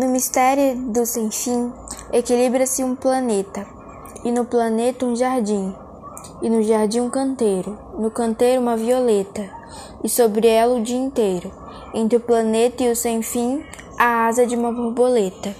No mistério do sem fim, equilibra-se um planeta, e no planeta um jardim, e no jardim um canteiro, no canteiro uma violeta, e sobre ela o dia inteiro, entre o planeta e o sem fim, a asa de uma borboleta.